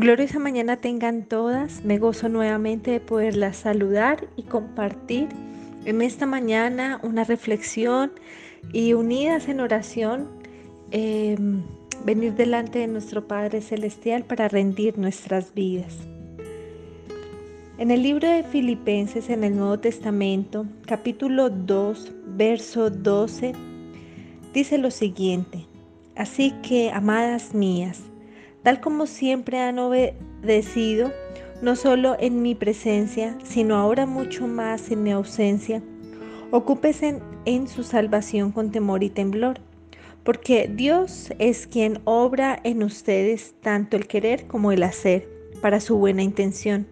Gloriosa mañana tengan todas. Me gozo nuevamente de poderlas saludar y compartir en esta mañana una reflexión y unidas en oración, em, venir delante de nuestro Padre Celestial para rendir nuestras vidas. En el libro de Filipenses en el Nuevo Testamento, capítulo 2, verso 12, dice lo siguiente, así que, amadas mías, tal como siempre han obedecido, no solo en mi presencia, sino ahora mucho más en mi ausencia. Ocúpese en su salvación con temor y temblor, porque Dios es quien obra en ustedes tanto el querer como el hacer, para su buena intención.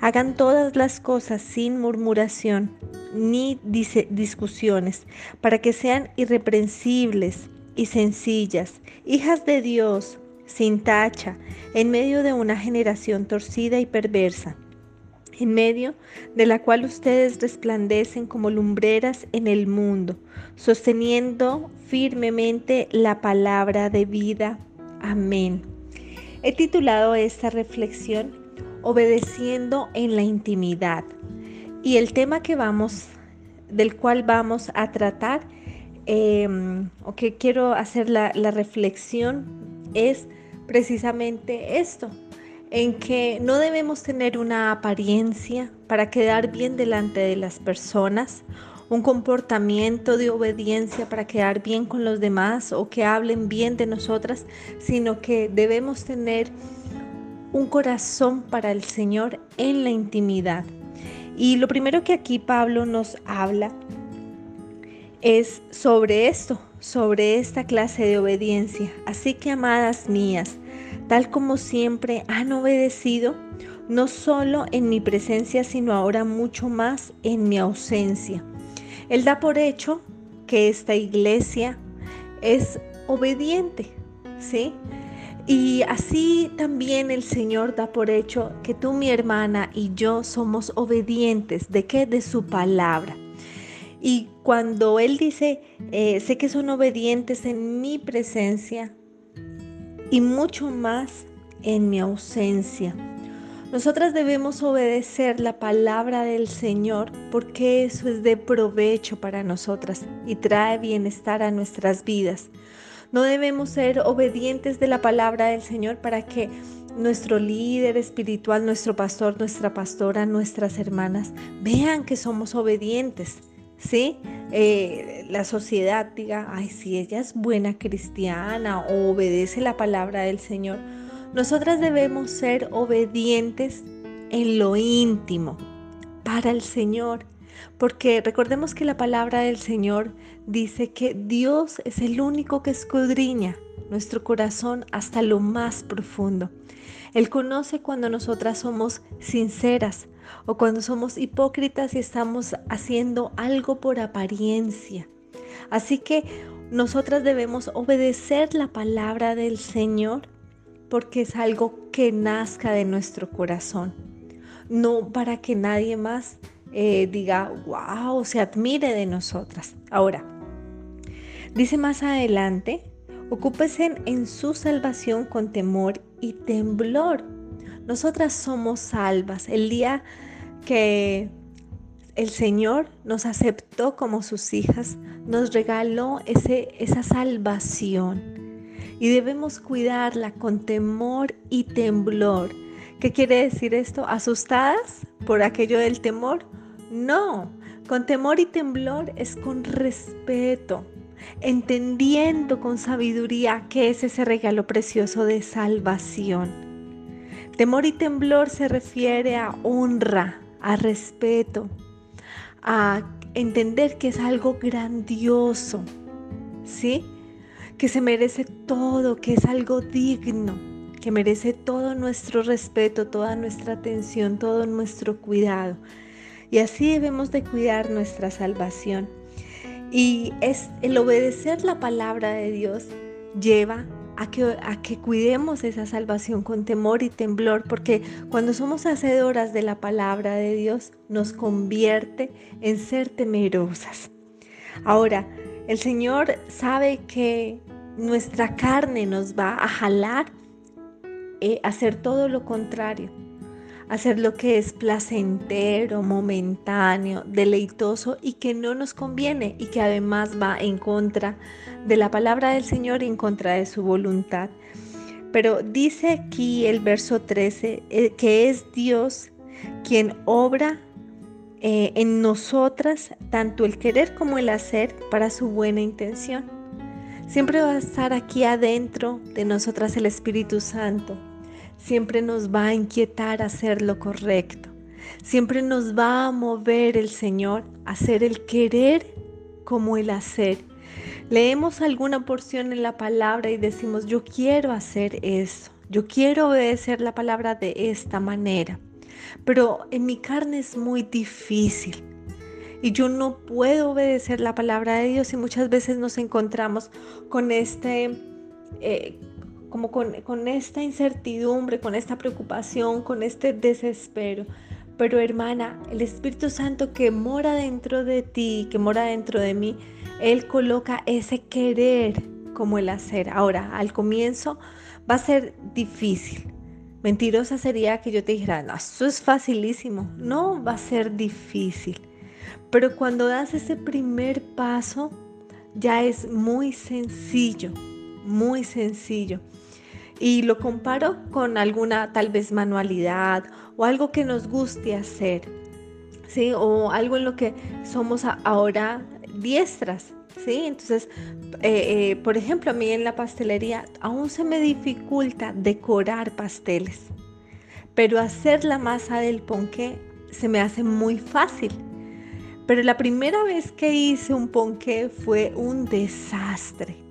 Hagan todas las cosas sin murmuración ni discusiones, para que sean irreprensibles y sencillas, hijas de Dios, sin tacha, en medio de una generación torcida y perversa, en medio de la cual ustedes resplandecen como lumbreras en el mundo, sosteniendo firmemente la palabra de vida. Amén. He titulado esta reflexión Obedeciendo en la intimidad. Y el tema que vamos, del cual vamos a tratar, em, o que quiero hacer la, la reflexión, es precisamente esto, en que no debemos tener una apariencia para quedar bien delante de las personas, un comportamiento de obediencia para quedar bien con los demás o que hablen bien de nosotras, sino que debemos tener un corazón para el Señor en la intimidad. Y lo primero que aquí Pablo nos habla es sobre esto, sobre esta clase de obediencia. Así que, amadas mías, tal como siempre han obedecido, no solo en mi presencia, sino ahora mucho más en mi ausencia. Él da por hecho que esta iglesia es obediente, ¿sí? Y así también el Señor da por hecho que tú, mi hermana, y yo somos obedientes. ¿De qué? De su palabra. Y cuando Él dice, eh, sé que son obedientes en mi presencia y mucho más en mi ausencia. Nosotras debemos obedecer la palabra del Señor porque eso es de provecho para nosotras y trae bienestar a nuestras vidas. No debemos ser obedientes de la palabra del Señor para que nuestro líder espiritual, nuestro pastor, nuestra pastora, nuestras hermanas vean que somos obedientes. ¿Sí? Eh, la sociedad diga, ay, si ella es buena cristiana o obedece la palabra del Señor, nosotras debemos ser obedientes en lo íntimo para el Señor. Porque recordemos que la palabra del Señor dice que Dios es el único que escudriña nuestro corazón hasta lo más profundo. Él conoce cuando nosotras somos sinceras, o cuando somos hipócritas y estamos haciendo algo por apariencia. Así que nosotras debemos obedecer la palabra del Señor porque es algo que nazca de nuestro corazón, no para que nadie más eh, diga, wow, se admire de nosotras. Ahora, dice más adelante, ocúpese en su salvación con temor y temblor nosotras somos salvas. El día que el Señor nos aceptó como sus hijas, nos regaló ese, esa salvación. Y debemos cuidarla con temor y temblor. ¿Qué quiere decir esto? ¿Asustadas por aquello del temor? No, con temor y temblor es con respeto, entendiendo con sabiduría que es ese regalo precioso de salvación. Temor y temblor se refiere a honra, a respeto, a entender que es algo grandioso, ¿sí? Que se merece todo, que es algo digno, que merece todo nuestro respeto, toda nuestra atención, todo nuestro cuidado. Y así debemos de cuidar nuestra salvación. Y es el obedecer la palabra de Dios lleva a que, a que cuidemos esa salvación con temor y temblor, porque cuando somos hacedoras de la palabra de Dios, nos convierte en ser temerosas. Ahora, el Señor sabe que nuestra carne nos va a jalar eh, hacer todo lo contrario, hacer lo que es placentero, momentáneo, deleitoso y que no nos conviene y que además va en contra de la palabra del Señor y en contra de su voluntad. Pero dice aquí el verso 13 eh, que es Dios quien obra eh, en nosotras tanto el querer como el hacer para su buena intención. Siempre va a estar aquí adentro de nosotras el Espíritu Santo. Siempre nos va a inquietar hacer lo correcto. Siempre nos va a mover el Señor a hacer el querer como el hacer. Leemos alguna porción en la palabra y decimos, yo quiero hacer eso. Yo quiero obedecer la palabra de esta manera. Pero en mi carne es muy difícil y yo no puedo obedecer la palabra de Dios y muchas veces nos encontramos con este, eh, como con, con esta incertidumbre, con esta preocupación, con este desespero. Pero hermana, el Espíritu Santo que mora dentro de ti, que mora dentro de mí, Él coloca ese querer como el hacer. Ahora, al comienzo va a ser difícil. Mentirosa sería que yo te dijera, no, esto es facilísimo. No, va a ser difícil. Pero cuando das ese primer paso, ya es muy sencillo, muy sencillo. Y lo comparo con alguna tal vez manualidad o algo que nos guste hacer, ¿sí? O algo en lo que somos ahora diestras, ¿sí? Entonces, eh, eh, por ejemplo, a mí en la pastelería aún se me dificulta decorar pasteles, pero hacer la masa del ponqué se me hace muy fácil. Pero la primera vez que hice un ponqué fue un desastre.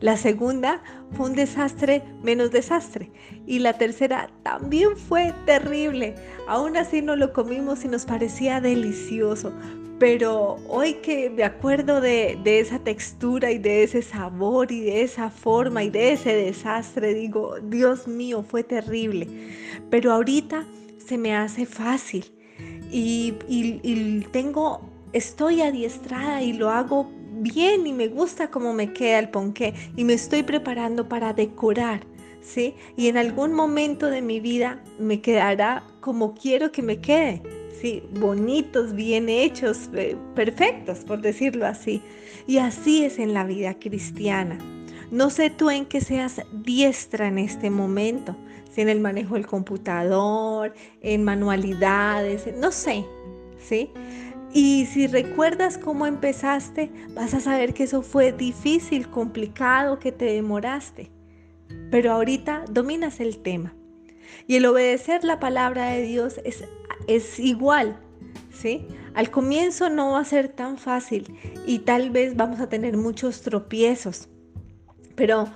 La segunda fue un desastre menos desastre. Y la tercera también fue terrible. Aún así no lo comimos y nos parecía delicioso. Pero hoy que me acuerdo de, esa textura y de ese sabor y de esa forma y de ese desastre, digo, Dios mío, fue terrible. Pero ahorita se me hace fácil y, y tengo estoy adiestrada y lo hago bien y me gusta cómo me queda el ponqué y me estoy preparando para decorar, ¿sí? Y en algún momento de mi vida me quedará como quiero que me quede, ¿sí? Bonitos, bien hechos, perfectos, por decirlo así. Y así es en la vida cristiana. No sé tú en qué seas diestra en este momento, si en el manejo del computador, en manualidades, no sé, ¿sí? Y si recuerdas cómo empezaste, vas a saber que eso fue difícil, complicado, que te demoraste. Pero ahorita dominas el tema. Y el obedecer la palabra de Dios es, es igual, ¿sí? Al comienzo no va a ser tan fácil y tal vez vamos a tener muchos tropiezos. Pero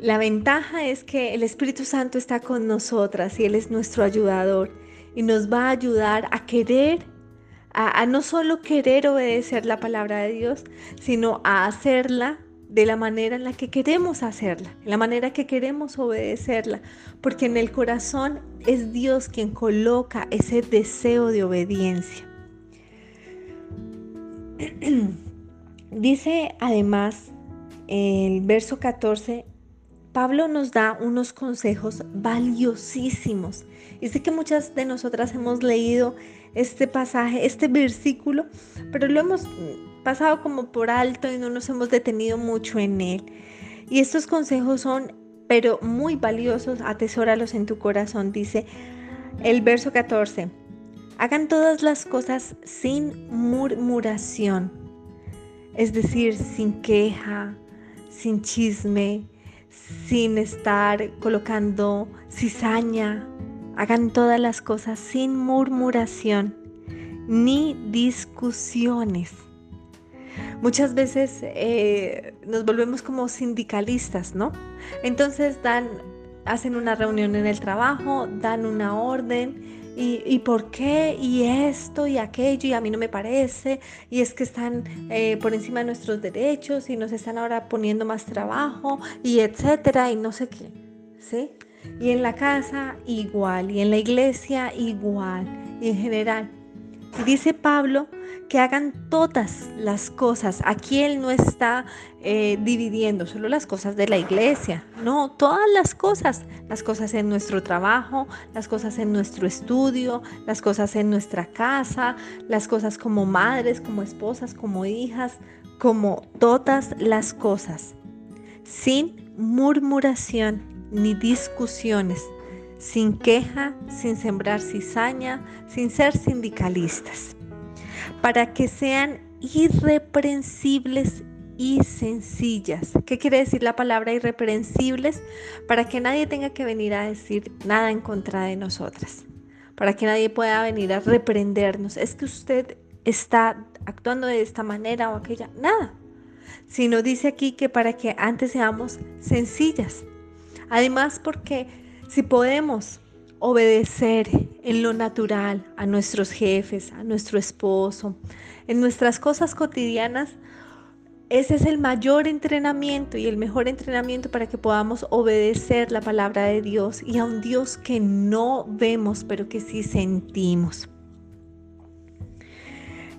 la ventaja es que el Espíritu Santo está con nosotras y Él es nuestro ayudador y nos va a ayudar a querer a, no solo querer obedecer la palabra de Dios, sino a hacerla de la manera en la que queremos hacerla, en la manera que queremos obedecerla, porque en el corazón es Dios quien coloca ese deseo de obediencia. Dice además el verso 14, Pablo nos da unos consejos valiosísimos. Sé que muchas de nosotras hemos leído este pasaje, este versículo, pero lo hemos pasado como por alto y no nos hemos detenido mucho en él. Y estos consejos son, pero muy valiosos, atesóralos en tu corazón, dice el verso 14. Hagan todas las cosas sin murmuración, es decir, sin queja, sin chisme, sin estar colocando cizaña Hagan todas las cosas sin murmuración ni discusiones. Muchas veces eh, nos volvemos como sindicalistas, ¿no? Entonces dan, hacen una reunión en el trabajo, dan una orden y, por qué, y esto y aquello, y a mí no me parece, y es que están eh, por encima de nuestros derechos y nos están ahora poniendo más trabajo, y etcétera, y no sé qué, ¿sí? Y en la casa igual, y en la iglesia igual, y en general. Y dice Pablo que hagan todas las cosas. Aquí Él no está eh, dividiendo solo las cosas de la iglesia, no, todas las cosas, las cosas en nuestro trabajo, las cosas en nuestro estudio, las cosas en nuestra casa, las cosas como madres, como esposas, como hijas, como todas las cosas, sin murmuración ni discusiones, sin queja, sin sembrar cizaña, sin ser sindicalistas, para que sean irreprensibles y sencillas. ¿Qué quiere decir la palabra irreprensibles? Para que nadie tenga que venir a decir nada en contra de nosotras, para que nadie pueda venir a reprendernos. Es que usted está actuando de esta manera o aquella, nada. Sino dice aquí que para que antes seamos sencillas. Además, porque si podemos obedecer en lo natural a nuestros jefes, a nuestro esposo, en nuestras cosas cotidianas, ese es el mayor entrenamiento y el mejor entrenamiento para que podamos obedecer la palabra de Dios y a un Dios que no vemos, pero que sí sentimos.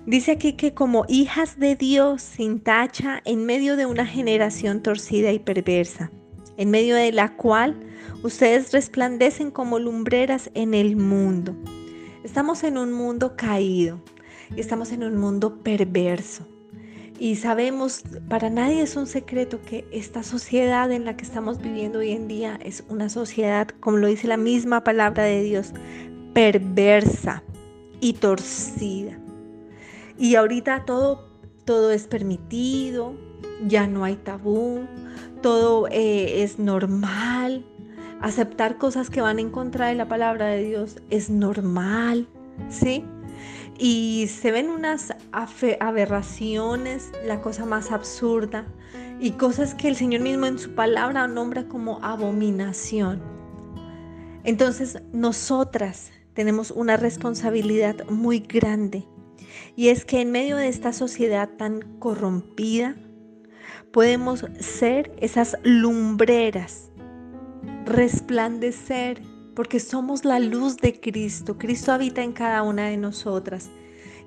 Dice aquí que como hijas de Dios sin tacha en medio de una generación torcida y perversa, en medio de la cual ustedes resplandecen como lumbreras en el mundo. Estamos en un mundo caído estamos en un mundo perverso. Y sabemos, para nadie es un secreto que esta sociedad en la que estamos viviendo hoy en día es una sociedad, como lo dice la misma palabra de Dios, perversa y torcida. Y ahorita todo, todo es permitido, ya no hay tabú, todo eh, es normal. Aceptar cosas que van en contra de la palabra de Dios es normal, ¿sí? Y se ven unas aberraciones, la cosa más absurda, y cosas que el Señor mismo en su palabra nombra como abominación. Entonces, nosotras tenemos una responsabilidad muy grande y es que en medio de esta sociedad tan corrompida, podemos ser esas lumbreras, resplandecer, porque somos la luz de Cristo. Cristo habita en cada una de nosotras.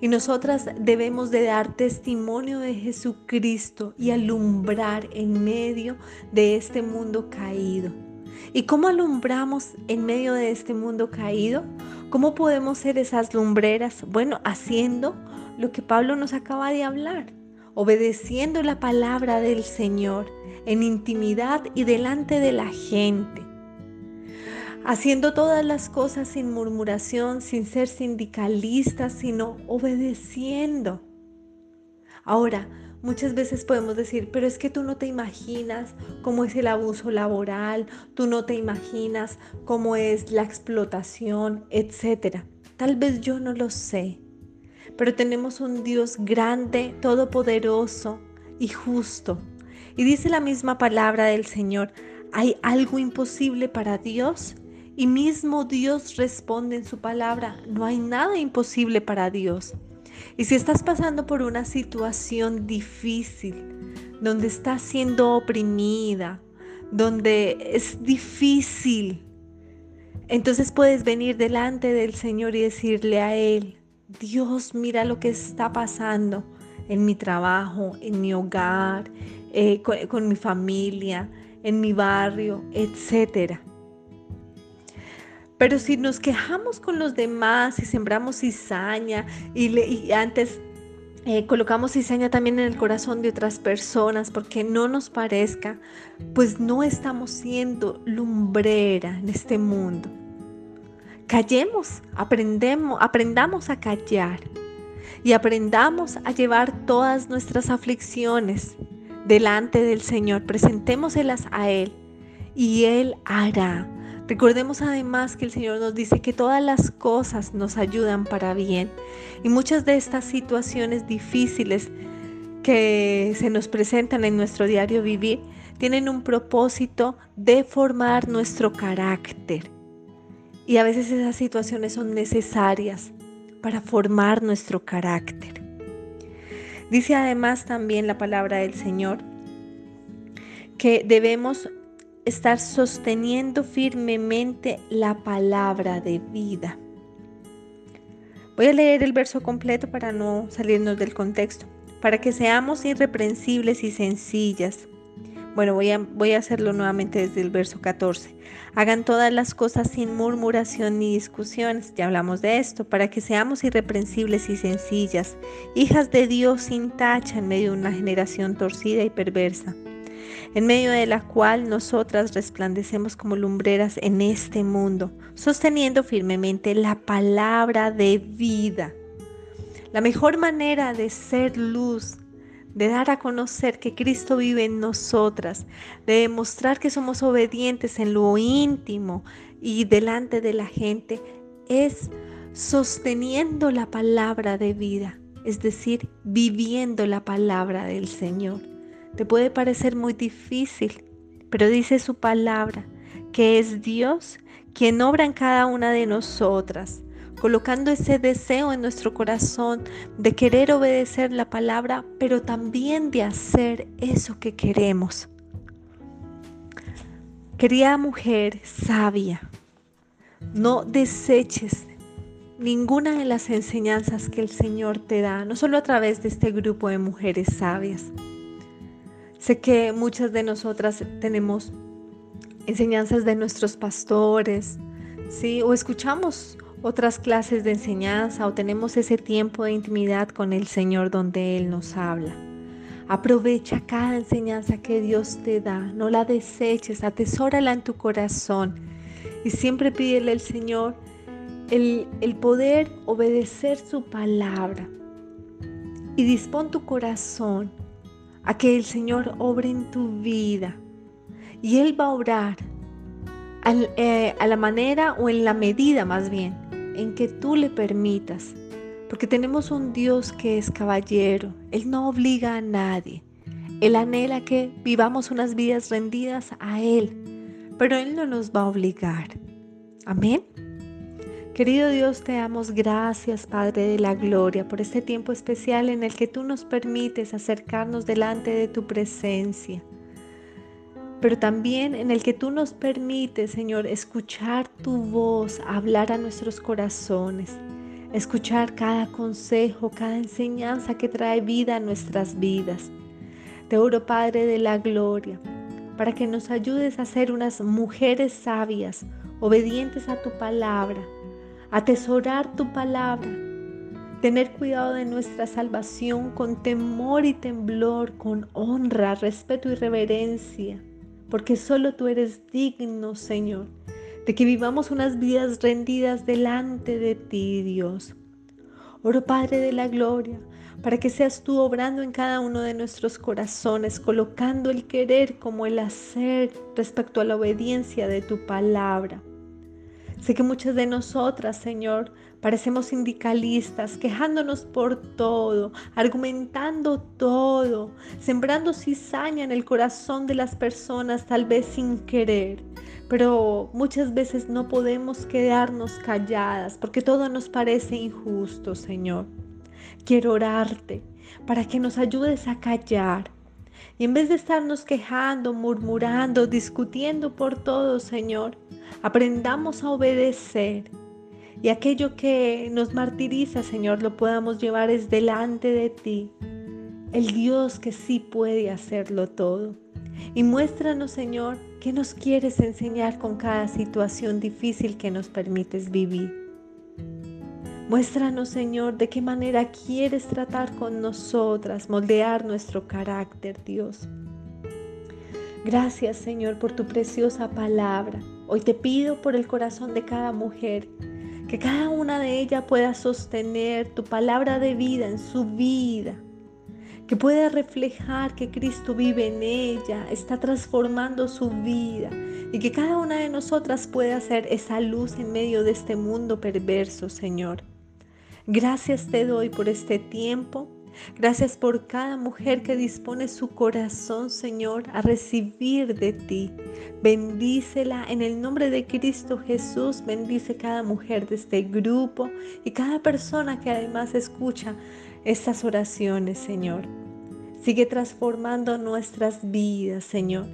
Y nosotras debemos de dar testimonio de Jesucristo y alumbrar en medio de este mundo caído. ¿Y cómo alumbramos en medio de este mundo caído? ¿Cómo podemos ser esas lumbreras? Bueno, haciendo lo que Pablo nos acaba de hablar, obedeciendo la palabra del Señor en intimidad y delante de la gente, haciendo todas las cosas sin murmuración, sin ser sindicalistas, sino obedeciendo. Ahora, Muchas veces podemos decir, pero es que tú no te imaginas cómo es el abuso laboral, tú no te imaginas cómo es la explotación, etc. Tal vez yo no lo sé, pero tenemos un Dios grande, todopoderoso y justo. Y dice la misma palabra del Señor, ¿hay algo imposible para Dios? Y mismo Dios responde en su palabra, no hay nada imposible para Dios. Y si estás pasando por una situación difícil, donde estás siendo oprimida, donde es difícil, entonces puedes venir delante del Señor y decirle a Él, Dios, mira lo que está pasando en mi trabajo, en mi hogar, eh, con, mi familia, en mi barrio, etcétera. Pero si nos quejamos con los demás y sembramos cizaña y, antes eh, colocamos cizaña también en el corazón de otras personas porque no nos parezca, pues no estamos siendo lumbrera en este mundo. Callemos, aprendemos, aprendamos a callar y aprendamos a llevar todas nuestras aflicciones delante del Señor. Presentémoselas a Él y Él hará. Recordemos además que el Señor nos dice que todas las cosas nos ayudan para bien y muchas de estas situaciones difíciles que se nos presentan en nuestro diario vivir tienen un propósito de formar nuestro carácter y a veces esas situaciones son necesarias para formar nuestro carácter. Dice además también la palabra del Señor que debemos estar sosteniendo firmemente la palabra de vida. Voy a leer el verso completo para no salirnos del contexto. Para que seamos irreprensibles y sencillas. Bueno, voy a, hacerlo nuevamente desde el verso 14. Hagan todas las cosas sin murmuración ni discusiones, ya hablamos de esto, para que seamos irreprensibles y sencillas, hijas de Dios sin tacha en medio de una generación torcida y perversa en medio de la cual nosotras resplandecemos como lumbreras en este mundo, sosteniendo firmemente la palabra de vida. La mejor manera de ser luz, de dar a conocer que Cristo vive en nosotras, de demostrar que somos obedientes en lo íntimo y delante de la gente, es sosteniendo la palabra de vida, es decir, viviendo la palabra del Señor. Te puede parecer muy difícil, pero dice su palabra que es Dios quien obra en cada una de nosotras, colocando ese deseo en nuestro corazón de querer obedecer la palabra, pero también de hacer eso que queremos. Querida mujer sabia, no deseches ninguna de las enseñanzas que el Señor te da, no solo a través de este grupo de mujeres sabias, Sé que muchas de nosotras tenemos enseñanzas de nuestros pastores, ¿sí? O escuchamos otras clases de enseñanza o tenemos ese tiempo de intimidad con el Señor donde Él nos habla. Aprovecha cada enseñanza que Dios te da, no la deseches, atesórala en tu corazón y siempre pídele al Señor el, el poder obedecer su palabra. Y dispón tu corazón a que el Señor obre en tu vida. Y Él va a obrar eh, a la manera o en la medida más bien en que tú le permitas. Porque tenemos un Dios que es caballero. Él no obliga a nadie. Él anhela que vivamos unas vidas rendidas a Él. Pero Él no nos va a obligar. Amén. Querido Dios, te damos gracias, Padre de la Gloria, por este tiempo especial en el que tú nos permites acercarnos delante de tu presencia, pero también en el que tú nos permites, Señor, escuchar tu voz, hablar a nuestros corazones, escuchar cada consejo, cada enseñanza que trae vida a nuestras vidas. Te oro, Padre de la Gloria, para que nos ayudes a ser unas mujeres sabias, obedientes a tu palabra atesorar tu palabra, tener cuidado de nuestra salvación con temor y temblor, con honra, respeto y reverencia, porque solo tú eres digno, Señor, de que vivamos unas vidas rendidas delante de ti, Dios. Oro Padre de la Gloria, para que seas tú obrando en cada uno de nuestros corazones, colocando el querer como el hacer respecto a la obediencia de tu palabra. Sé que muchas de nosotras, Señor, parecemos sindicalistas, quejándonos por todo, argumentando todo, sembrando cizaña en el corazón de las personas, tal vez sin querer. Pero muchas veces no podemos quedarnos calladas porque todo nos parece injusto, Señor. Quiero orarte para que nos ayudes a callar y en vez de estarnos quejando, murmurando, discutiendo por todo, Señor, aprendamos a obedecer. Y aquello que nos martiriza, Señor, lo podamos llevar es delante de ti. El Dios que sí puede hacerlo todo. Y muéstranos, Señor, qué nos quieres enseñar con cada situación difícil que nos permites vivir. Muéstranos, Señor, de qué manera quieres tratar con nosotras, moldear nuestro carácter, Dios. Gracias, Señor, por tu preciosa palabra. Hoy te pido por el corazón de cada mujer, que cada una de ellas pueda sostener tu palabra de vida en su vida, que pueda reflejar que Cristo vive en ella, está transformando su vida y que cada una de nosotras pueda ser esa luz en medio de este mundo perverso, Señor. Gracias te doy por este tiempo. Gracias por cada mujer que dispone su corazón, Señor, a recibir de ti. Bendícela en el nombre de Cristo Jesús. Bendice cada mujer de este grupo y cada persona que además escucha estas oraciones, Señor. Sigue transformando nuestras vidas, Señor.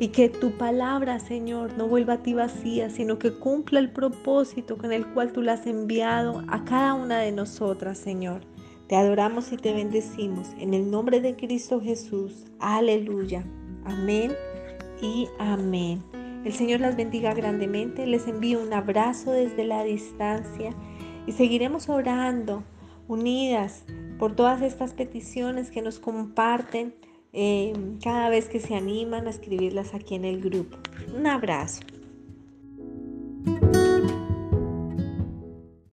Y que tu palabra, Señor, no vuelva a ti vacía, sino que cumpla el propósito con el cual tú la has enviado a cada una de nosotras, Señor. Te adoramos y te bendecimos en el nombre de Cristo Jesús. Aleluya. Amén y amén. El Señor las bendiga grandemente. Les envío un abrazo desde la distancia y seguiremos orando unidas por todas estas peticiones que nos comparten eh, cada vez que se animan a escribirlas aquí en el grupo. Un abrazo.